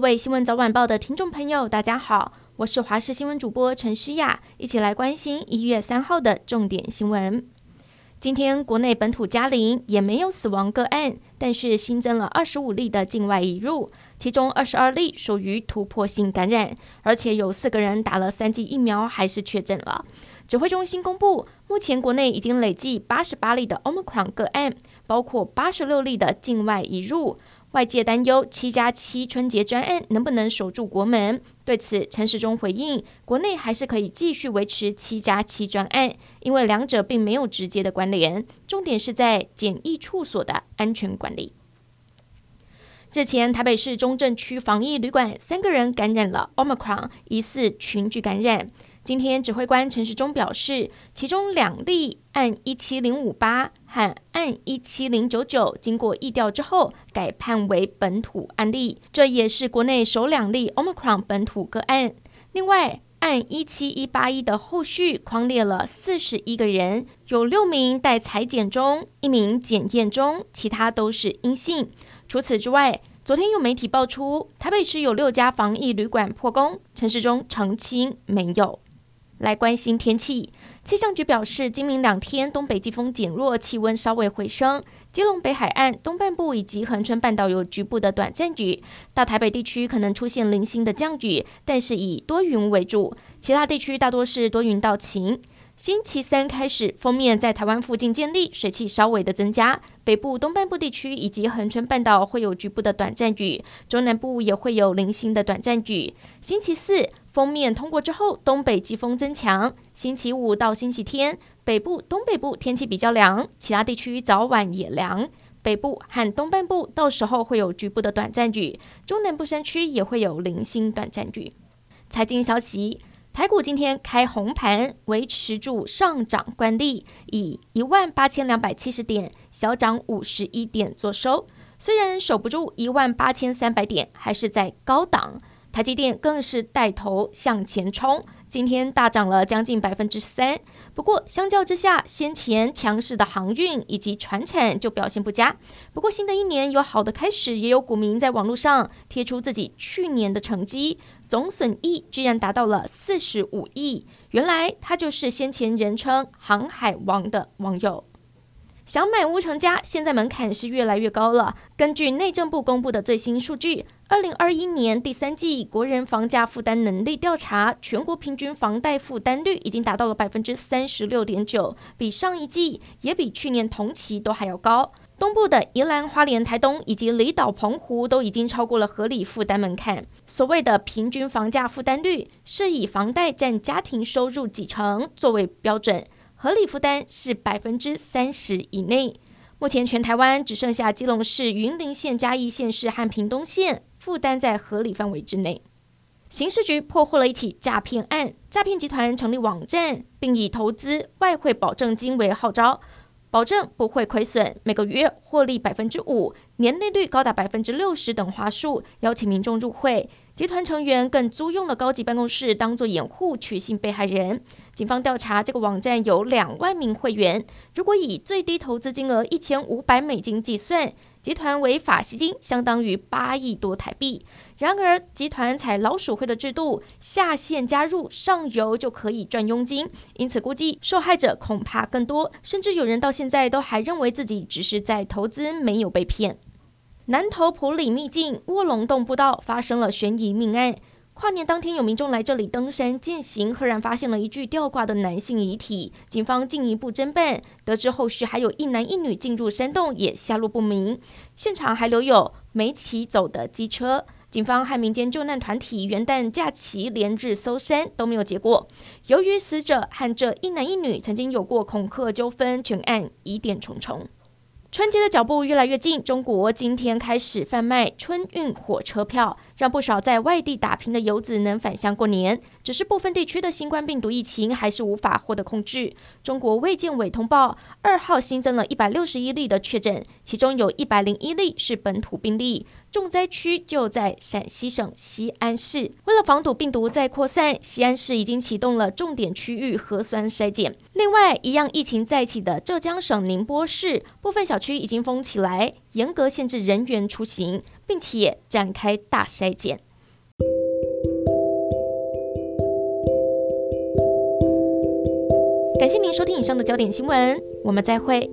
位新闻早晚报的听众朋友，大家好，我是华视新闻主播陈诗雅，一起来关心一月三号的重点新闻。今天国内本土加零，也没有死亡个案，但是新增了二十五例的境外移入，其中二十二例属于突破性感染，而且有四个人打了三剂疫苗还是确诊了。指挥中心公布，目前国内已经累计八十八例的 Omicron 个案，包括八十六例的境外移入。外界担忧七加七春节专案能不能守住国门？对此，陈时中回应，国内还是可以继续维持七加七专案，因为两者并没有直接的关联，重点是在检疫处所的安全管理。日前，台北市中正区防疫旅馆三个人感染了 Omicron，疑似群聚感染。今天，指挥官陈时中表示，其中两例案一七零五八和案一七零九九经过疫调之后改判为本土案例，这也是国内首两例 Omicron 本土个案。另外，案一七一八一的后续框列了四十一个人，有六名待采检中，一名检验中，其他都是阴性。除此之外，昨天有媒体爆出台北市有六家防疫旅馆破功，陈时中澄清没有。来关心天气，气象局表示，今明两天东北季风减弱，气温稍微回升。基隆北海岸东半部以及恒春半岛有局部的短暂雨，到台北地区可能出现零星的降雨，但是以多云为主。其他地区大多是多云到晴。星期三开始，锋面在台湾附近建立，水汽稍微的增加。北部、东半部地区以及恒春半岛会有局部的短暂雨，中南部也会有零星的短暂雨。星期四，锋面通过之后，东北季风增强。星期五到星期天，北部、东北部天气比较凉，其他地区早晚也凉。北部和东半部到时候会有局部的短暂雨，中南部山区也会有零星短暂雨。财经消息。台股今天开红盘，维持住上涨惯例，以一万八千两百七十点小涨五十一点做收。虽然守不住一万八千三百点，还是在高档。台积电更是带头向前冲，今天大涨了将近百分之三。不过相较之下，先前强势的航运以及船产就表现不佳。不过新的一年有好的开始，也有股民在网络上贴出自己去年的成绩。总损益居然达到了四十五亿，原来他就是先前人称“航海王”的网友。想买屋成家，现在门槛是越来越高了。根据内政部公布的最新数据，二零二一年第三季国人房价负担能力调查，全国平均房贷负担率已经达到了百分之三十六点九，比上一季也比去年同期都还要高。东部的宜兰花莲、台东以及离岛澎湖都已经超过了合理负担门槛。所谓的平均房价负担率，是以房贷占家庭收入几成作为标准，合理负担是百分之三十以内。目前全台湾只剩下基隆市、云林县、嘉义县市和屏东县负担在合理范围之内。刑事局破获了一起诈骗案，诈骗集团成立网站，并以投资外汇保证金为号召。保证不会亏损，每个月获利百分之五，年利率高达百分之六十等话术，邀请民众入会。集团成员更租用了高级办公室当作掩护，取信被害人。警方调查，这个网站有两万名会员，如果以最低投资金额一千五百美金计算。集团违法吸金相当于八亿多台币。然而，集团采老鼠会的制度，下线加入，上游就可以赚佣金。因此，估计受害者恐怕更多，甚至有人到现在都还认为自己只是在投资，没有被骗。南投普里秘境卧龙洞步道发生了悬疑命案。跨年当天，有民众来这里登山健行，赫然发现了一具吊挂的男性遗体。警方进一步侦办，得知后续还有一男一女进入山洞，也下落不明。现场还留有没骑走的机车。警方和民间救难团体元旦假期连日搜山，都没有结果。由于死者和这一男一女曾经有过恐吓纠纷，全案疑点重重。春节的脚步越来越近，中国今天开始贩卖春运火车票，让不少在外地打拼的游子能返乡过年。只是部分地区的新冠病毒疫情还是无法获得控制。中国卫健委通报，二号新增了一百六十一例的确诊，其中有一百零一例是本土病例。重灾区就在陕西省西安市，为了防堵病毒再扩散，西安市已经启动了重点区域核酸筛检。另外一样疫情再起的浙江省宁波市部分小区已经封起来，严格限制人员出行，并且展开大筛检。感谢您收听以上的焦点新闻，我们再会。